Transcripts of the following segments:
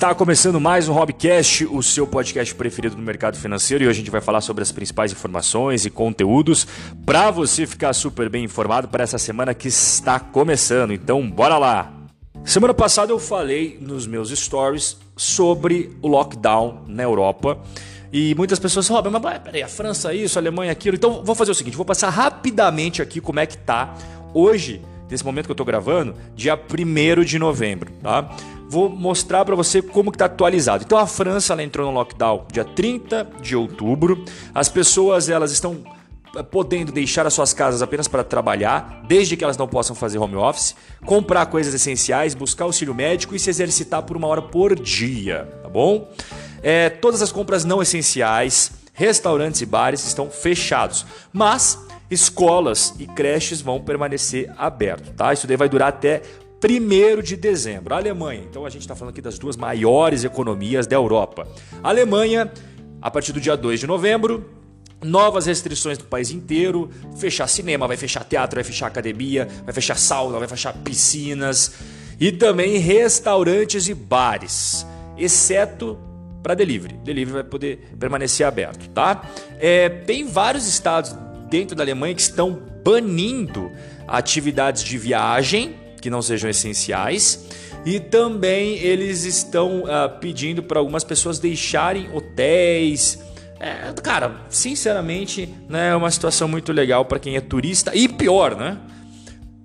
Está começando mais um Hobcast, o seu podcast preferido no mercado financeiro, e hoje a gente vai falar sobre as principais informações e conteúdos para você ficar super bem informado para essa semana que está começando. Então, bora lá! Semana passada eu falei nos meus stories sobre o lockdown na Europa. E muitas pessoas falam, mas peraí, a França isso, a Alemanha aquilo. Então vou fazer o seguinte, vou passar rapidamente aqui como é que tá hoje, nesse momento que eu estou gravando, dia 1 de novembro, tá? Vou mostrar para você como que está atualizado. Então a França ela entrou no lockdown dia 30 de outubro. As pessoas elas estão podendo deixar as suas casas apenas para trabalhar, desde que elas não possam fazer home office, comprar coisas essenciais, buscar auxílio médico e se exercitar por uma hora por dia, tá bom? É, todas as compras não essenciais, restaurantes e bares estão fechados, mas escolas e creches vão permanecer abertos, tá? Isso daí vai durar até 1 de dezembro. A Alemanha, então a gente está falando aqui das duas maiores economias da Europa. A Alemanha, a partir do dia 2 de novembro, novas restrições no país inteiro, fechar cinema, vai fechar teatro, vai fechar academia, vai fechar sauna, vai fechar piscinas e também restaurantes e bares, exceto para delivery. Delivery vai poder permanecer aberto, tá? É, tem vários estados dentro da Alemanha que estão banindo atividades de viagem que não sejam essenciais. E também eles estão uh, pedindo para algumas pessoas deixarem hotéis, é, cara, sinceramente, né, é uma situação muito legal para quem é turista e pior, né?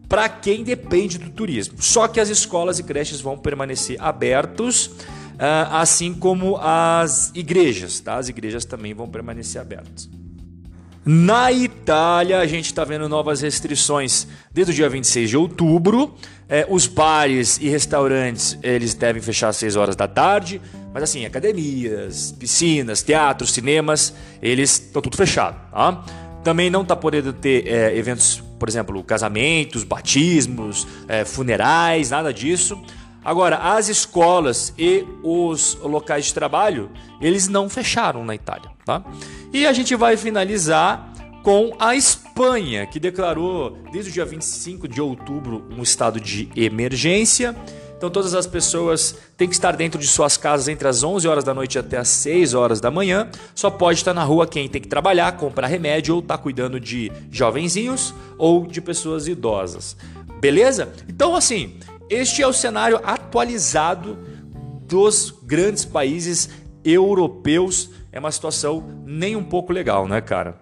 Para quem depende do turismo. Só que as escolas e creches vão permanecer abertos, uh, assim como as igrejas, tá? As igrejas também vão permanecer abertas. Na Itália, a gente está vendo novas restrições desde o dia 26 de outubro. É, os bares e restaurantes eles devem fechar às 6 horas da tarde, mas assim, academias, piscinas, teatros, cinemas, eles estão tudo fechado. Tá? Também não está podendo ter é, eventos, por exemplo, casamentos, batismos, é, funerais, nada disso. Agora, as escolas e os locais de trabalho, eles não fecharam na Itália. Tá? E a gente vai finalizar com a Espanha, que declarou desde o dia 25 de outubro um estado de emergência. Então todas as pessoas têm que estar dentro de suas casas entre as 11 horas da noite até as 6 horas da manhã. Só pode estar na rua quem tem que trabalhar, comprar remédio ou estar tá cuidando de jovenzinhos ou de pessoas idosas. Beleza? Então assim, este é o cenário atualizado dos grandes países europeus. É uma situação nem um pouco legal, né, cara?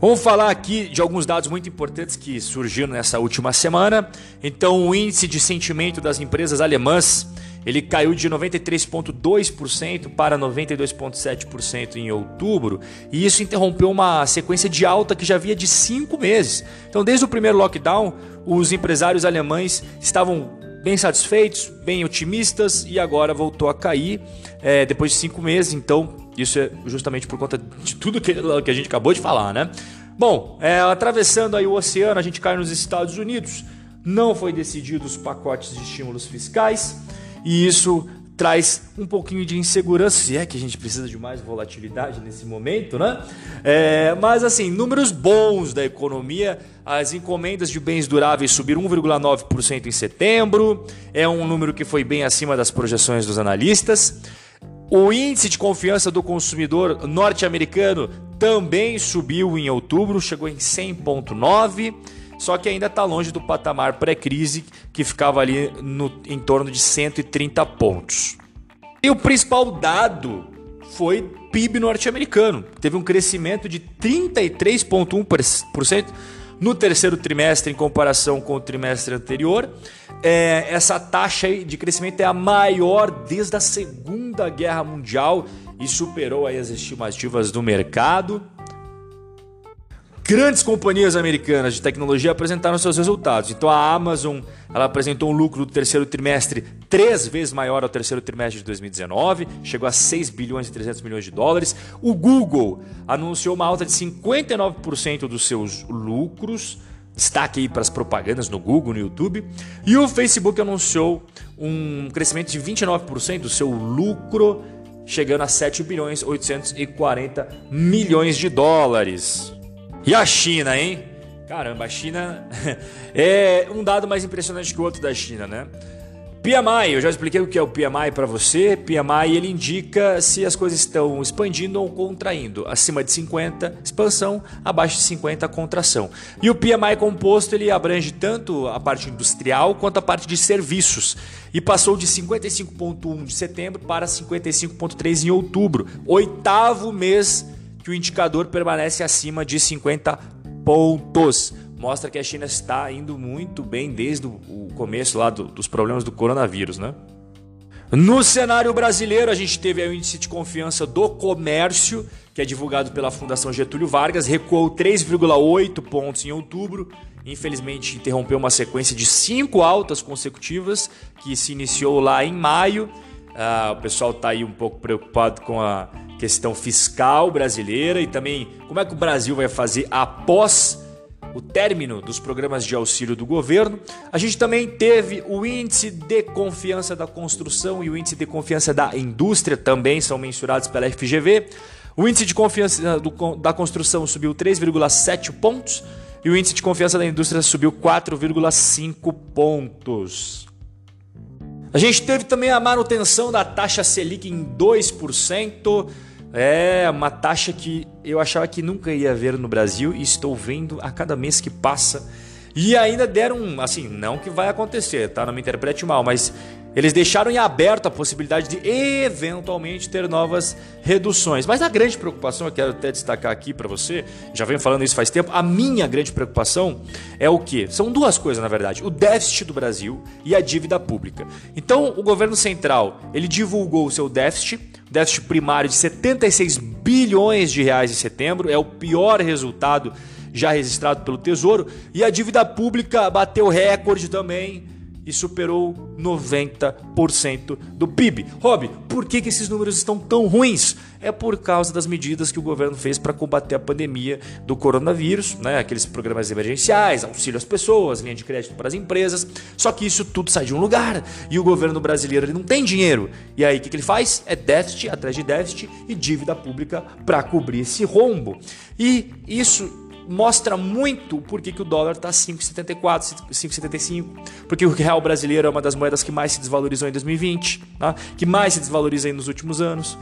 Vamos falar aqui de alguns dados muito importantes que surgiram nessa última semana. Então, o índice de sentimento das empresas alemãs ele caiu de 93,2% para 92,7% em outubro, e isso interrompeu uma sequência de alta que já havia de cinco meses. Então, desde o primeiro lockdown, os empresários alemães estavam bem satisfeitos, bem otimistas, e agora voltou a cair é, depois de cinco meses. Então, isso é justamente por conta de tudo que, que a gente acabou de falar, né? Bom, é, atravessando aí o oceano, a gente cai nos Estados Unidos. Não foi decidido os pacotes de estímulos fiscais e isso traz um pouquinho de insegurança, se é que a gente precisa de mais volatilidade nesse momento, né? É, mas assim, números bons da economia, as encomendas de bens duráveis subiram 1,9% em setembro, é um número que foi bem acima das projeções dos analistas. O índice de confiança do consumidor norte-americano também subiu em outubro, chegou em 100,9, só que ainda está longe do patamar pré-crise que ficava ali no, em torno de 130 pontos. E o principal dado foi PIB norte-americano, teve um crescimento de 33,1% no terceiro trimestre em comparação com o trimestre anterior. É, essa taxa de crescimento é a maior desde a Segunda Guerra Mundial e superou as estimativas do mercado. Grandes companhias americanas de tecnologia apresentaram seus resultados. Então a Amazon ela apresentou um lucro do terceiro trimestre três vezes maior ao terceiro trimestre de 2019, chegou a 6 bilhões e 300 milhões de dólares. O Google anunciou uma alta de 59% dos seus lucros. Destaque aí para as propagandas no Google, no YouTube. E o Facebook anunciou um crescimento de 29% do seu lucro, chegando a 7 bilhões 840 milhões de dólares. E a China, hein? Caramba, a China é um dado mais impressionante que o outro da China, né? PMI, eu já expliquei o que é o PMI para você. PMI ele indica se as coisas estão expandindo ou contraindo. Acima de 50, expansão, abaixo de 50, contração. E o PMI composto ele abrange tanto a parte industrial quanto a parte de serviços. E passou de 55,1 de setembro para 55,3 em outubro. Oitavo mês que o indicador permanece acima de 50 pontos mostra que a China está indo muito bem desde o começo lá do, dos problemas do coronavírus, né? No cenário brasileiro, a gente teve o índice de confiança do comércio, que é divulgado pela Fundação Getúlio Vargas, recuou 3,8 pontos em outubro. Infelizmente, interrompeu uma sequência de cinco altas consecutivas que se iniciou lá em maio. Ah, o pessoal está aí um pouco preocupado com a questão fiscal brasileira e também como é que o Brasil vai fazer após o término dos programas de auxílio do governo. A gente também teve o índice de confiança da construção e o índice de confiança da indústria, também são mensurados pela FGV. O índice de confiança do, da construção subiu 3,7 pontos e o índice de confiança da indústria subiu 4,5 pontos. A gente teve também a manutenção da taxa Selic em 2%. É uma taxa que eu achava que nunca ia ver no Brasil e estou vendo a cada mês que passa. E ainda deram, assim, não que vai acontecer, tá? Não me interprete mal, mas eles deixaram em aberto a possibilidade de eventualmente ter novas reduções. Mas a grande preocupação, eu quero até destacar aqui para você, já venho falando isso faz tempo, a minha grande preocupação é o que? São duas coisas, na verdade: o déficit do Brasil e a dívida pública. Então, o governo central, ele divulgou o seu déficit, déficit primário de 76 bilhões de reais em setembro, é o pior resultado já registrado pelo Tesouro, e a dívida pública bateu recorde também e superou 90% do PIB. Rob, por que, que esses números estão tão ruins? É por causa das medidas que o governo fez para combater a pandemia do coronavírus, né? aqueles programas emergenciais, auxílio às pessoas, linha de crédito para as empresas. Só que isso tudo sai de um lugar e o governo brasileiro ele não tem dinheiro. E aí o que, que ele faz? É déficit atrás de déficit e dívida pública para cobrir esse rombo. E isso mostra muito por que, o dólar está 5,74, 5,75, porque o real brasileiro é uma das moedas que mais se desvalorizou em 2020, tá? que mais se desvaloriza nos últimos anos.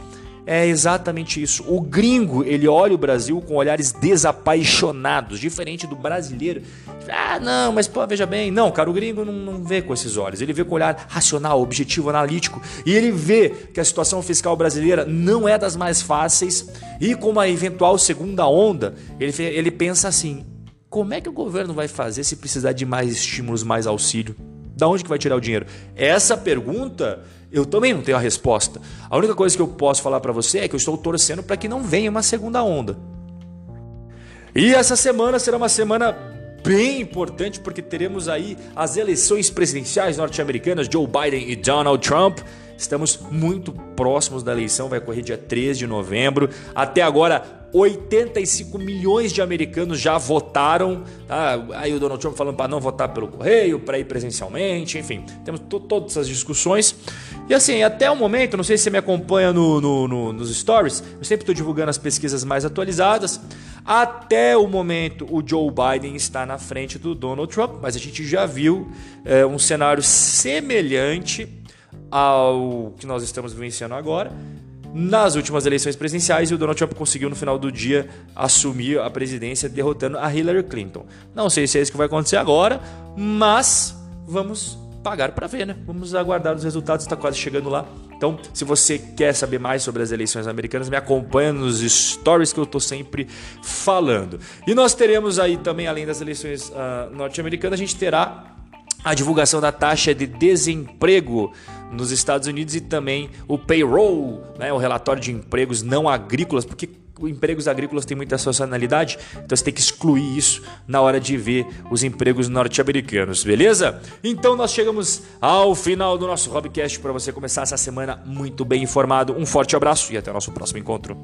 É exatamente isso. O gringo, ele olha o Brasil com olhares desapaixonados, diferente do brasileiro. Ah, não, mas pô, veja bem. Não, cara, o gringo não, não vê com esses olhos. Ele vê com olhar racional, objetivo, analítico. E ele vê que a situação fiscal brasileira não é das mais fáceis. E com uma eventual segunda onda, ele, ele pensa assim: como é que o governo vai fazer se precisar de mais estímulos, mais auxílio? Da onde que vai tirar o dinheiro? Essa pergunta eu também não tenho a resposta. A única coisa que eu posso falar para você é que eu estou torcendo para que não venha uma segunda onda. E essa semana será uma semana bem importante porque teremos aí as eleições presidenciais norte-americanas, Joe Biden e Donald Trump. Estamos muito próximos da eleição, vai ocorrer dia 3 de novembro. Até agora, 85 milhões de americanos já votaram. Tá? Aí o Donald Trump falando para não votar pelo correio, para ir presencialmente, enfim, temos todas essas discussões. E assim, até o momento, não sei se você me acompanha no, no, no, nos stories, eu sempre estou divulgando as pesquisas mais atualizadas. Até o momento, o Joe Biden está na frente do Donald Trump, mas a gente já viu é, um cenário semelhante ao que nós estamos vivenciando agora nas últimas eleições presidenciais e o Donald Trump conseguiu no final do dia assumir a presidência derrotando a Hillary Clinton. Não sei se é isso que vai acontecer agora, mas vamos pagar para ver, né? Vamos aguardar os resultados, está quase chegando lá. Então, se você quer saber mais sobre as eleições americanas, me acompanha nos stories que eu estou sempre falando. E nós teremos aí também, além das eleições uh, norte-americanas, a gente terá a divulgação da taxa de desemprego nos Estados Unidos e também o payroll, né, o relatório de empregos não agrícolas, porque empregos agrícolas têm muita sazonalidade, então você tem que excluir isso na hora de ver os empregos norte-americanos, beleza? Então nós chegamos ao final do nosso Hobbycast para você começar essa semana muito bem informado. Um forte abraço e até o nosso próximo encontro.